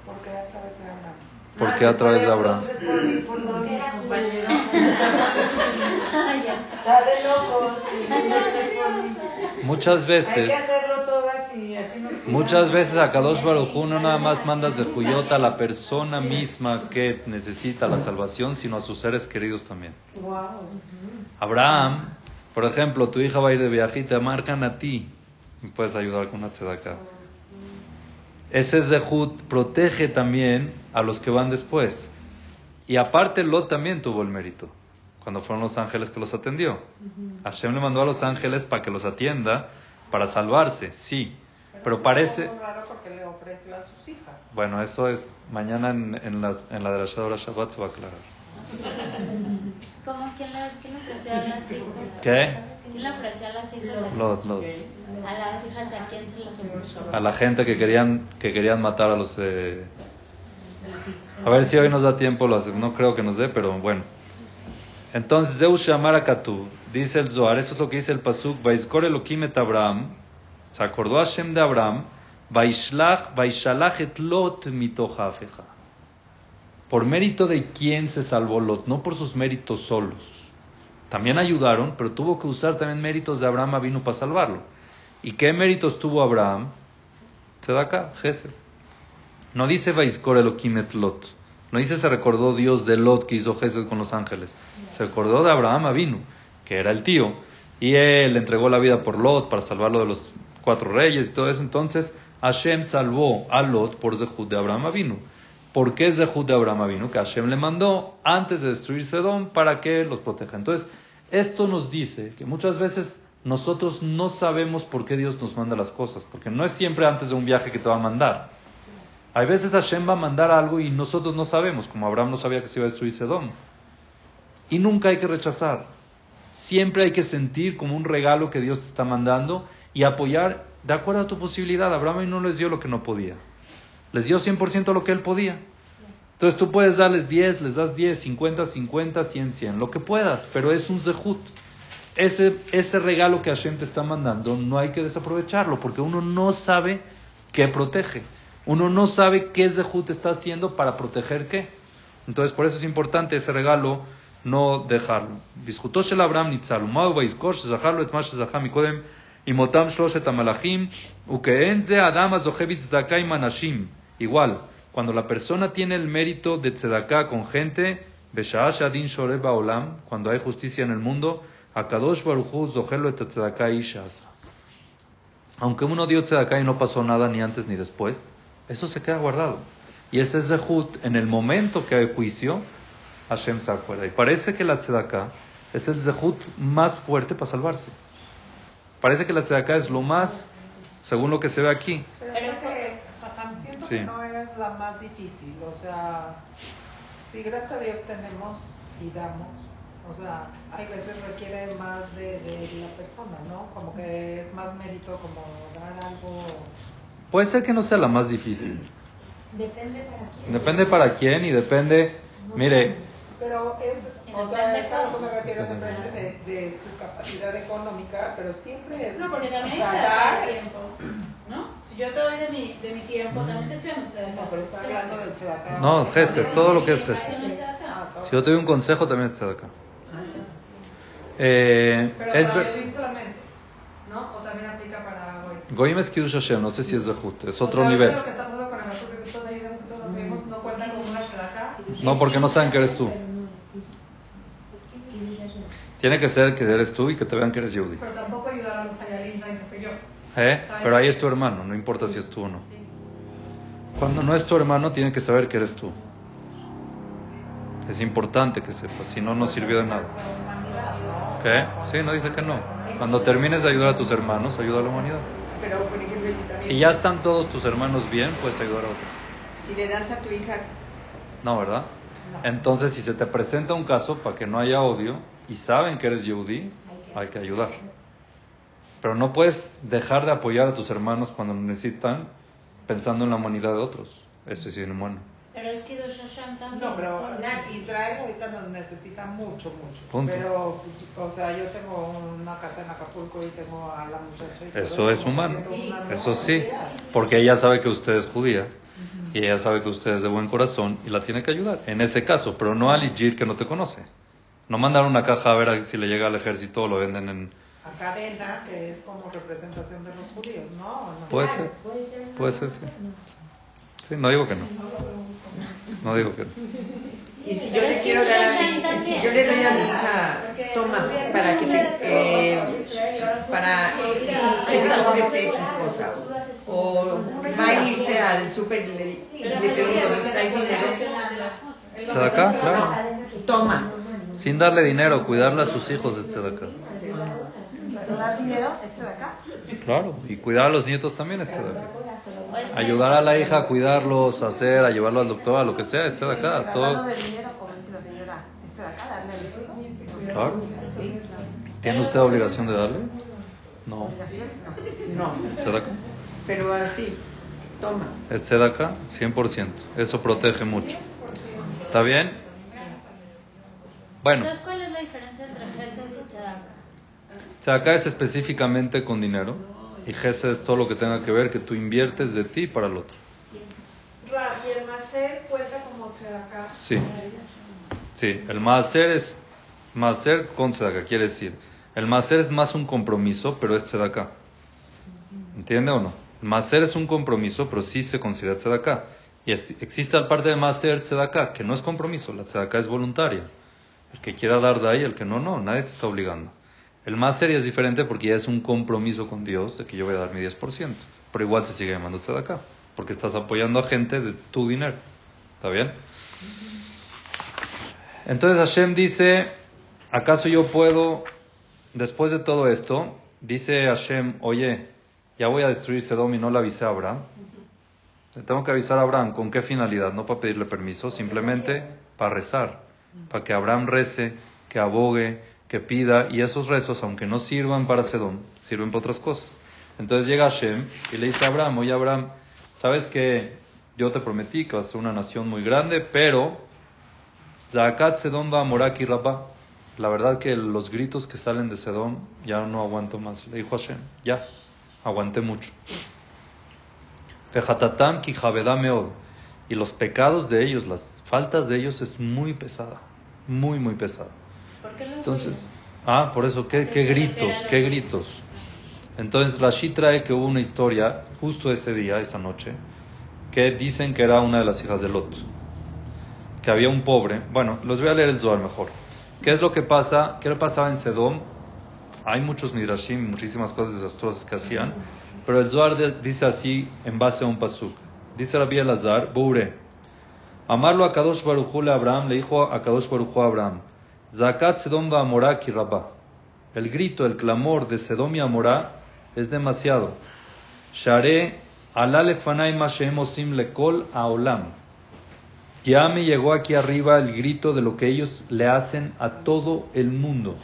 Porque a través de Abraham. ¿Por Ah, qué a través de Abraham? Muchas Hay veces, y así nos cuidamos. muchas veces a Kadosh Baruj Hu no nada más mandas de Juyot a la persona misma que necesita la salvación, sino a sus seres queridos también. Wow. Abraham, por ejemplo, tu hija va a ir de viaje y te marcan a ti. Y puedes ayudar con una tzedakah. Ese Zehut protege también a los que van después. Y aparte, Lot también tuvo el mérito. Cuando fueron los ángeles que los atendió. Hashem le mandó a los ángeles para que los atienda, para salvarse, sí. Pero parece. raro porque le ofreció a sus hijas. Bueno, eso es. Mañana en, en, las, en la de la Shadora Shabbat se va a aclarar. ¿Cómo? ¿Quién le, quién le ofreció a las hijas? ¿Qué? ¿Quién le ofreció a las hijas? Lot, Lot. A las hijas, ¿a quién se las ofreció? a la gente que querían que querían matar a los eh, a ver si hoy nos da tiempo lo hace- no creo que nos dé pero bueno entonces Zeu Shamar dice el Zohar eso es lo que dice el pasuk Vaizkor Elohim et Abraham se acordó Hashem de Abraham Vaishlach Vaishalach et Lot mitoch ha'afeja. por mérito de quién se salvó Lot no por sus méritos solos también ayudaron pero tuvo que usar también méritos de Abraham vino para salvarlo ¿Y qué méritos tuvo Abraham? Tzedakah, Gesed. No dice Vaiskor Elohim et Lot. No dice se recordó Dios de Lot que hizo Gesed con los ángeles. Se recordó de Abraham Avinu, que era el tío. Y él entregó la vida por Lot para salvarlo de los cuatro reyes y todo eso. Entonces Hashem salvó a Lot por Zehut de Abraham Avinu. ¿Por qué es Zehut de Abraham Avinu? Que Hashem le mandó antes de destruir Sedón para que los proteja. Entonces, esto nos dice que muchas veces nosotros no sabemos por qué Dios nos manda las cosas, porque no es siempre antes de un viaje que te va a mandar. Hay veces Hashem va a mandar algo y nosotros no sabemos, como Abraham no sabía que se iba a destruir Sedón. Y nunca hay que rechazar. Siempre hay que sentir como un regalo que Dios te está mandando y apoyar de acuerdo a tu posibilidad. Abraham no les dio lo que no podía. Les dio 100% lo que él podía. Entonces tú puedes darles 10, les das 10, 50, 50, 100, 100, lo que puedas, pero es un zehut. Ese, ese regalo que Hashem te está mandando no hay que desaprovecharlo porque uno no sabe qué protege. Uno no sabe qué zehut está haciendo para proteger qué. Entonces por eso es importante ese regalo no dejarlo. Y motam shloshet amalachim, ukeenze adama zohevit y manashim. Igual, cuando la persona tiene el mérito de tzedaká con gente, beshaash adin shoreba olam, cuando hay justicia en el mundo, akadosh baruchu zohelo et tzedaká ishasa. Aunque uno dio tzedaká y no pasó nada ni antes ni después, eso se queda guardado. Y ese zehut, en el momento que hay juicio, Hashem se acuerda. Y parece que la tzedaká es el zehut más fuerte para salvarse. Parece que la tzedakah es lo más, según lo que se ve aquí. Pero, Pero- creo que, Jajam, siento Sí. que no es la más difícil. O sea, si gracias a Dios tenemos y damos, o sea, hay veces requiere más de, de la persona, ¿no? Como que es más mérito como dar algo. Puede ser que no sea la más difícil. Depende para quién. Depende para quién y depende, mire, Pero es, o sea, es a lo que me refiero, depende de, de su capacidad económica, pero siempre es. No, porque también o sea, hay que dar- dar tiempo, ¿no? Si yo te doy de mi, de mi tiempo, también te estoy dando No, pero está hablando del tzedakah. no, Gesed, todo lo que es Gesed. Ah. Si yo te doy un consejo, también es tzedakah. Eh, Pero es para Elohim solamente, ¿no? O también aplica para Goy. Goyim es Kiddush Hashem, no sé si es Zehut, es O otro sea, nivel. Lo que está pasando con el azúcar, que todos ayudamos, que todos apoyemos, no cuenta como una shalaca. No, porque no saben que eres tú. Tiene que ser que eres tú y que te vean que eres Yehudi. Pero tampoco ayudar a los Hayalim, ¿saben que soy yo? ¿Eh? Pero ahí es tu hermano, no importa si es tú o no. Cuando no es tu hermano, tiene que saber que eres tú. Es importante que sepas, si no, no sirvió de nada. ¿no? ¿Qué? Sí, no dice que no. Cuando termines de ayudar a tus hermanos, ayuda a la humanidad. Pero, por ejemplo, Si ya están todos tus hermanos bien, puedes ayudar a otros. si le das a tu hija No, ¿verdad? Entonces, si se te presenta un caso para que no haya odio y saben que eres Yehudi, hay que ayudar. Pero no puedes dejar de apoyar a tus hermanos cuando necesitan pensando en la humanidad de otros. Eso es inhumano. Pero es que Hashem Abraham también. No, pero sí. Israel ahorita nos necesita mucho, mucho. Punto. Pero, o sea, yo tengo una casa en Acapulco y tengo a la muchacha. Y Eso es humano. una Eso sí. Porque ella sabe que usted es judía. Y ella sabe que usted es de buen corazón y la tiene que ayudar. En ese caso, pero no al Ijir que no te conoce. No mandar una caja a ver si le llega al ejército o lo venden en... A cadena, que es como representación de los judíos, ¿no? ¿O no? Puede ser. Puede ser, sí. Sí, no digo que no. No digo que no. Y si yo le quiero dar a mi, si yo le doy a mi hija, toma, para que te, eh, para que le compres X cosa, o va a irse al súper y le, y le pregunto, ¿me traes dinero? ¿Se da acá? Claro. Toma. Sin darle dinero, cuidarle a sus hijos, etc. ¿Pero dar dinero? ¿Esto de acá? Claro. Y cuidar a los nietos también, etc. Pues, Ayudar a la hija a cuidarlos, a hacer, a llevarlo al doctor, a lo que sea, etc. Todo. de dinero, como dice la señora, ¿esto de acá? Claro. ¿Tiene usted obligación de darle? No. No, ¿Tzedakah? pero así, toma. Tzedakah, 100%. Eso protege mucho. ¿Está bien? Bueno, Entonces, ¿cuál es la diferencia entre Gesed y Tzedakah? tzedakah es específicamente con dinero. Y gesed es todo lo que tenga que ver que tú inviertes de ti para el otro. Y el macer cuenta como acá. Sí. Sí, el maaser es maaser con tzedakah, quiere decir. El maaser es más un compromiso, pero es tzedakah. ¿Entiende o no? El maaser es un compromiso, pero sí se considera tzedakah. Y existe la parte de maaser tzedakah, que no es compromiso, la tzedakah es voluntaria. El que quiera dar de ahí, el que no, no, nadie te está obligando. El maaser ya es diferente porque ya es un compromiso con Dios de que yo voy a dar mi 10%. Pero igual se sigue llamando tzedakah, porque estás apoyando a gente de tu dinero. ¿Está bien? Entonces Hashem dice, ¿acaso yo puedo, después de todo esto, dice Hashem, oye, ya voy a destruir Sedom y no le avisé a Abraham? Le tengo que avisar a Abraham, ¿con qué finalidad? No para pedirle permiso, simplemente para rezar, para que Abraham rece, que abogue, que pida, y esos rezos, aunque no sirvan para Sedom, sirven para otras cosas. Entonces llega Hashem y le dice a Abraham, oye Abraham, sabes que yo te prometí que vas a ser una nación muy grande, pero Zakat Sedom va a Moraki Rabá. La verdad que los gritos que salen de Sedom ya no aguanto más. Le dijo Hashem, ya, aguanté mucho. Fejatatam ki. Y los pecados de ellos, las faltas de ellos es muy pesada. Muy, muy pesada. ¿Por qué Entonces, ah, por eso, ¿qué, qué gritos? ¿Qué gritos? Entonces Rashi trae que hubo una historia justo ese día, esa noche, que dicen que era una de las hijas de Lot. Que había un pobre, bueno, los voy a leer el Zohar mejor. ¿Qué es lo que pasa? ¿Qué le pasaba en Sedom? Hay muchos midrashim, muchísimas cosas desastrosas que hacían, pero el Zohar dice así en base a un pasuk. Dice Rabbi Elazar, Boure, amarlo a Kadosh Baruchu le Abraham, le dijo a Kadosh Baruchu a Abraham, Zakat Sedom ki Rabá. El grito, el clamor de Sedom y Amorá es demasiado. Share alá lefanai ma shehem osim lekol haolam. Ya me llegó aquí arriba el grito de lo que ellos le hacen a todo el mundo.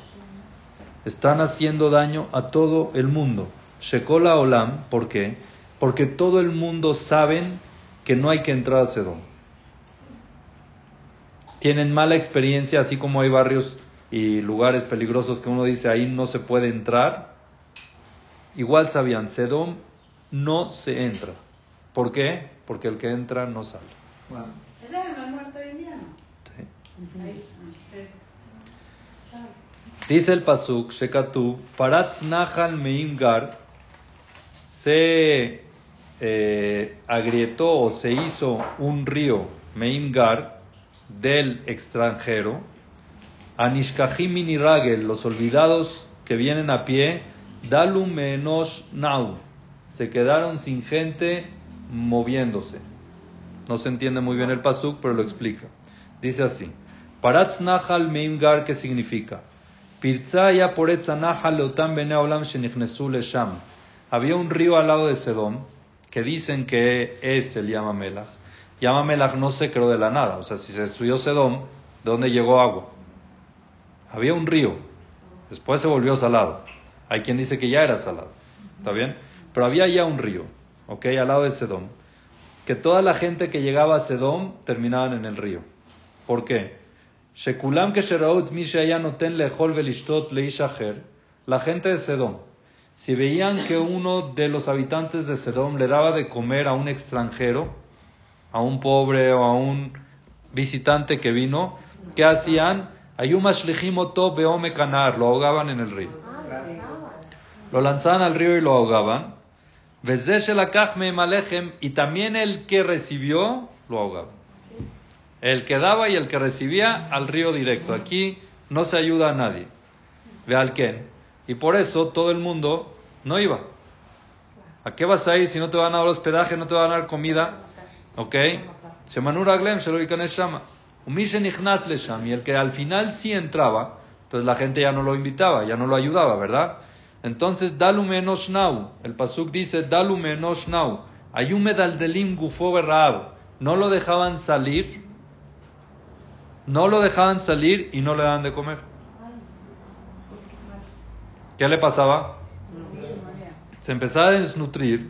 Están haciendo daño a todo el mundo. Shekol haolam, ¿por qué? Porque todo el mundo saben que no hay que entrar a Sedom. Tienen mala experiencia, así como hay barrios y lugares peligrosos que uno dice ahí no se puede entrar. Igual sabían, Sedom no se entra. ¿Por qué? Porque el que entra no sale. ¿Ese es el más muerto hoy en día, no? Sí. Ahí. Dice el Pasuk, Shekatu, Paratz Nahal Meimgar, se eh, agrietó o se hizo un río, Meimgar, del extranjero, Anishkahim Miniragel, los olvidados que vienen a pie, Dalum Meenosh Nau, se quedaron sin gente moviéndose. No se entiende muy bien el pasuk, pero lo explica. Dice así: Paratz Nahal Meimgar, ¿qué significa? Había un río al lado de Sedom que dicen que es el Yamamelach. Yamamelach no se creó de la nada. O sea, si se destruyó Sedom, ¿de dónde llegó agua? Había un río. Después se volvió salado. Hay quien dice que ya era salado. ¿Está bien? Pero había ya un río, ¿ok? Al lado de Sedom. Que toda la gente que llegaba a Sedom terminaban en el río. ¿Por qué? Shekulam que sheraut mi noten lehol velishtot leishacher. La gente de Sedom, si veían que uno de los habitantes de Sedom le daba de comer a un extranjero, a un pobre o a un visitante que vino, ¿qué hacían? beome canar, lo ahogaban en el río. Lo lanzaban al río y lo ahogaban. Y también el que recibió, lo ahogaba. El que daba y el que recibía al río directo. Aquí no se ayuda a nadie. Ve al. Y por eso todo el mundo no iba. ¿A qué vas a ir si no te van a dar hospedaje, no te van a dar comida? ¿Ok? Y el que al final sí entraba, entonces la gente ya no lo invitaba, ya no lo ayudaba, ¿verdad? Entonces, dalume now. El pasuk dice, dalume now. Ayume daldelim gufo No lo dejaban salir. No lo dejaban salir y no le daban de comer. ¿Qué le pasaba? Se empezaba a desnutrir.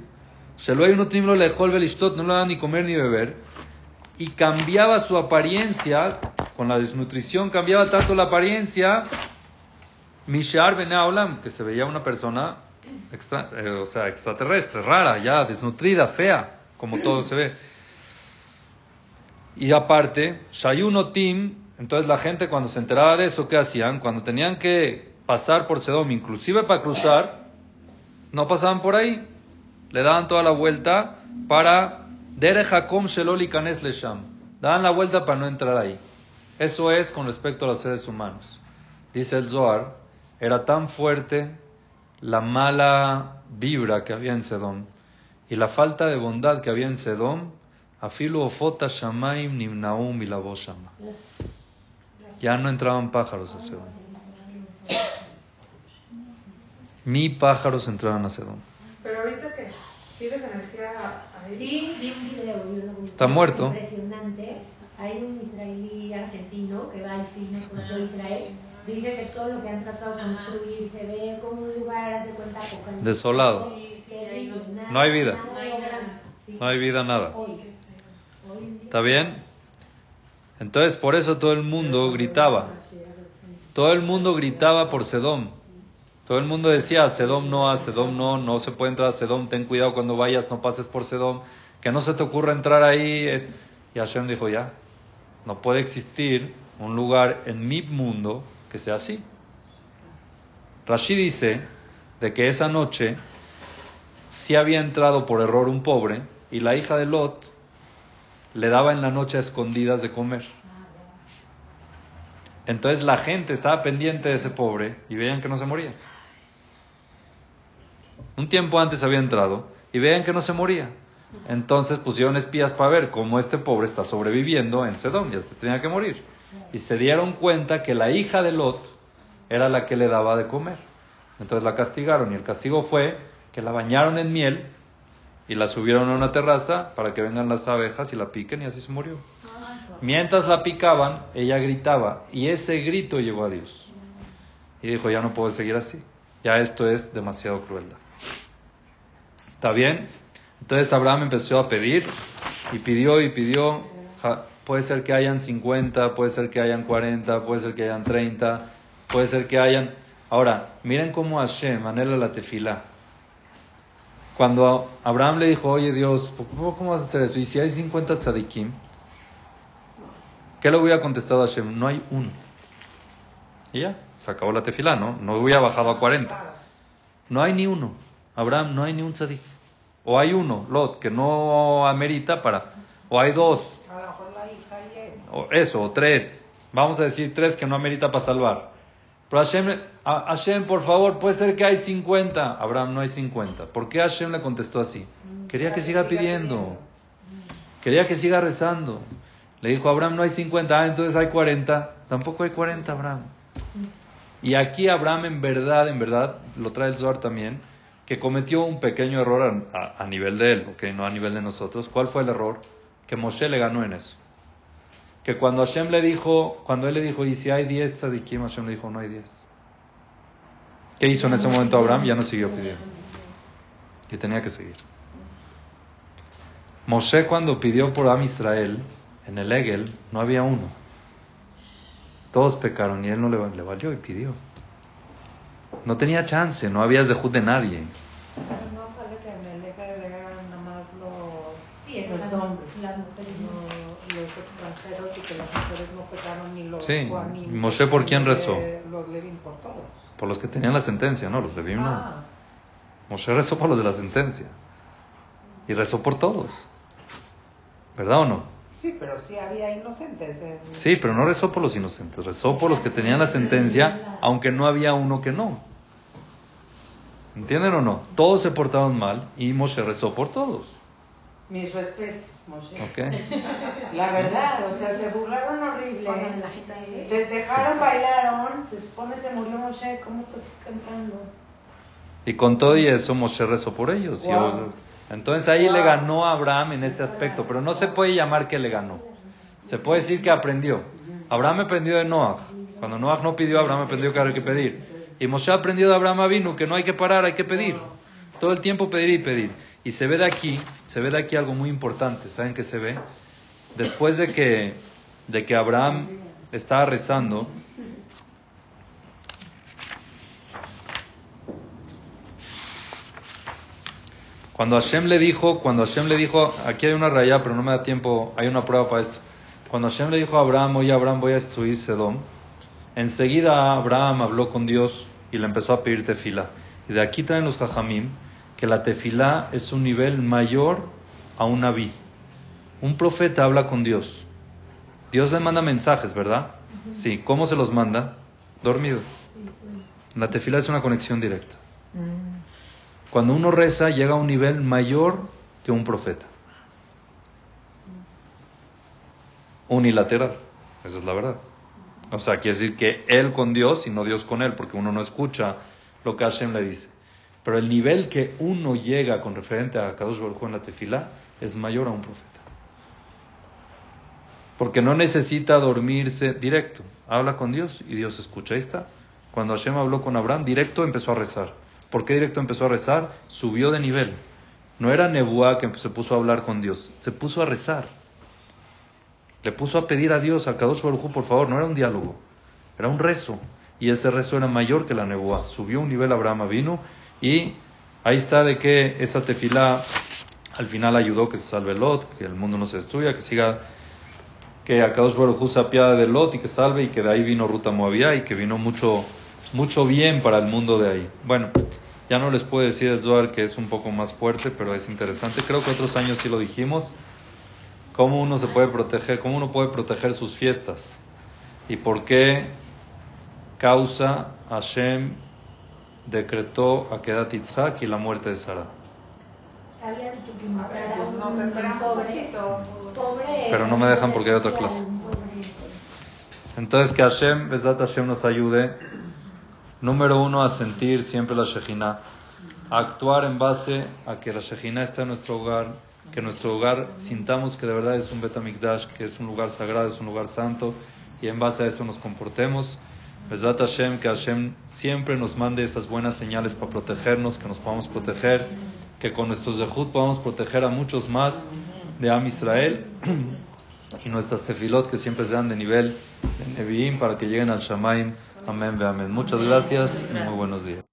Se lo hay un no le dejó el no le daban ni comer ni beber. Y cambiaba su apariencia, con la desnutrición cambiaba tanto la apariencia Mishar Beneaulam, que se veía una persona extra, eh, o sea, extraterrestre, rara, ya desnutrida, fea, como todo se ve. Y aparte, Shayunotim, entonces la gente cuando se enteraba de eso, ¿qué hacían? Cuando tenían que pasar por Sedom, inclusive para cruzar, no pasaban por ahí. Le daban toda la vuelta para Dere Hakom Sheloli Kanes Lesham. Daban la vuelta para no entrar ahí. Eso es con respecto a los seres humanos. Dice el Zohar, era tan fuerte la mala vibra que había en Sedom y la falta de bondad que había en Sedom, afilu ofota shamaim nimnaum y la Ya no entraban pájaros a Sedom. Ni pájaros entraban a Sedom. Pero ahorita que tienes energía ahí. Sí, vi un video. Está muerto. Impresionante. Hay un israelí argentino que va al film por todo Israel dice que todo lo que han tratado de construir se ve como un lugar de cuenta desolado. No hay vida. No hay vida nada. ¿Está bien? Entonces por eso todo el mundo gritaba. Todo el mundo gritaba por Sedom. Todo el mundo decía, Sedom no, Sedom no, no se puede entrar a Sedom, ten cuidado cuando vayas, no pases por Sedom, que no se te ocurra entrar ahí. Y Hashem dijo, ya, no puede existir un lugar en mi mundo que sea así. Rashi dice de que esa noche sí había entrado por error un pobre y la hija de Lot le daba en la noche a escondidas de comer. Entonces la gente estaba pendiente de ese pobre y veían que no se moría. Un tiempo antes había entrado y veían que no se moría. Entonces pusieron espías para ver cómo este pobre está sobreviviendo en Sedón, ya se tenía que morir y se dieron cuenta que la hija de Lot era la que le daba de comer. Entonces la castigaron y el castigo fue que la bañaron en miel y la subieron a una terraza para que vengan las abejas y la piquen y así se murió. Mientras la picaban, ella gritaba y ese grito llegó a Dios. Y dijo, ya no puedo seguir así, ya esto es demasiado crueldad. ¿Está bien? Entonces Abraham empezó a pedir y pidió y pidió Puede ser que hayan 50, puede ser que hayan 40, puede ser que hayan 30, puede ser que hayan... Ahora, miren cómo Hashem anhela la tefila. Cuando Abraham le dijo, oye Dios, ¿cómo vas a hacer eso? Y si hay 50 tzadikim, ¿qué le hubiera contestado a Hashem? No hay uno. Y ya, se acabó la tefila, ¿no? No hubiera bajado a 40. No hay ni uno. Abraham, no hay ni un tzadik. O hay uno, Lot, que no amerita para... O hay dos, o eso, o tres. Vamos a decir tres que no amerita para salvar. Pero Hashem, Hashem, por favor, puede ser que hay 50. Abraham, no hay 50. ¿Por qué Hashem le contestó así? Quería que siga pidiendo. Quería que siga rezando. Le dijo, Abraham, no hay 50. Ah, entonces hay 40. Tampoco hay 40, Abraham. Y aquí Abraham en verdad, en verdad, lo trae el Zohar también, que cometió un pequeño error a, nivel de él, okay, no a nivel de nosotros. ¿Cuál fue el error? Que Moshe le ganó en eso que cuando Hashem le dijo, cuando él le dijo, y si hay 10 tzadikim, Hashem le dijo, no hay 10. ¿Qué hizo en ese momento Abraham? Ya no siguió pidiendo. Y tenía que seguir. Moshe cuando pidió por Am Israel, en el Egel, no había uno. Todos pecaron y él no le valió y pidió. No tenía chance, no había zehut de nadie. Pero no sale que en el eje eran nada más los, Sí, Los las, hombres. las mujeres no. no- los extranjeros y que las mujeres no pecaron ni los Sí, Juanim, ¿y Moshe por quién rezó? Los Levin por todos. Por los que tenían la sentencia, ¿no? Los Levim no. Ah, Moshe rezó por los de la sentencia. Y rezó por todos. ¿Verdad o no? Sí, pero sí había inocentes. en- Sí, pero no rezó por los inocentes, rezó por los que tenían la sentencia, aunque no había uno que no. ¿Entienden o no? Todos se portaron mal y Moshe rezó por todos. Mis respetos, Moshe. ¿Ok? La verdad, o sea, se burlaron horrible. Pongan la jeta de- Festejaron, bailaron, se supone se murió Moshe, ¿cómo estás cantando? Y con todo y eso Moshe rezó por ellos. Y Wow. Entonces ahí le ganó a Abraham en este aspecto, pero no se puede llamar que le ganó. Se puede decir que aprendió. Abraham aprendió de Noah. Cuando Noah no pidió, Abraham aprendió que había que pedir. Y Moshe aprendió de Abraham vino que no hay que parar, hay que pedir. Todo el tiempo pedir y pedir. Y se ve de aquí, se ve de aquí algo muy importante. ¿Saben qué se ve? Después de que, de que Abraham estaba rezando, Cuando Hashem le dijo, cuando Hashem le dijo, aquí hay una raya, pero no me da tiempo, hay una prueba para esto. Cuando Hashem le dijo a Abraham, oye Abraham, voy a destruir Sedom, enseguida Abraham habló con Dios y le empezó a pedir tefila. Y de aquí traen los jajamim que la tefila es un nivel mayor a un naví. Un profeta habla con Dios. Dios le manda mensajes, ¿verdad? Sí. ¿Cómo se los manda? Dormido. La tefila es una conexión directa. Cuando uno reza llega a un nivel mayor que un profeta. Unilateral, esa es la verdad. O sea, quiere decir que él con Dios y no Dios con él, porque uno no escucha lo que Hashem le dice. Pero el nivel que uno llega con referente a Kadosh Baruj en la tefila es mayor a un profeta. Porque no necesita dormirse directo. Habla con Dios y Dios escucha. Ahí está. Cuando Hashem habló con Abraham, directo empezó a rezar. ¿Por qué directo empezó a rezar? Subió de nivel. No era Nebuá que se puso a hablar con Dios, se puso a rezar. Le puso a pedir a Dios, a Kadosh Baruj por favor, no era un diálogo, era un rezo. Y ese rezo era mayor que la Nebuá. Subió un nivel Abraham vino y ahí está de que esa tefilá al final ayudó que se salve Lot, que el mundo no se destruya, que siga, que a Kadosh Baruj se apiade de Lot y que salve y que de ahí vino Ruta Moabía y que vino mucho mucho bien para el mundo de ahí. Bueno, ya no les puedo decir el Zohar que es un poco más fuerte, pero es interesante. Creo que otros años sí lo dijimos. Cómo uno se puede proteger, cómo uno puede proteger sus fiestas. Y por qué causa Hashem decretó a Kedat Yitzhak y la muerte de Sara. Había dicho que A ver, matara a pues un nos esperamos un pobre, poquito. pobre. Pero no me dejan porque hay otra clase. Entonces que Hashem, Besdat Hashem nos ayude, número uno, a sentir siempre la Shejina, a actuar en base a que la Shejina está en nuestro hogar, que nuestro hogar sintamos que de verdad es un Betamikdash, que es un lugar sagrado, es un lugar santo, y en base a eso nos comportemos. Besdat Hashem, que Hashem siempre nos mande esas buenas señales para protegernos, que nos podamos proteger, que con nuestros Zehut podamos proteger a muchos más de Am Israel y nuestras tefilot que siempre sean de nivel de Nevi'im para que lleguen al Shamaim. Amén, amén. Muchas gracias y muy buenos días.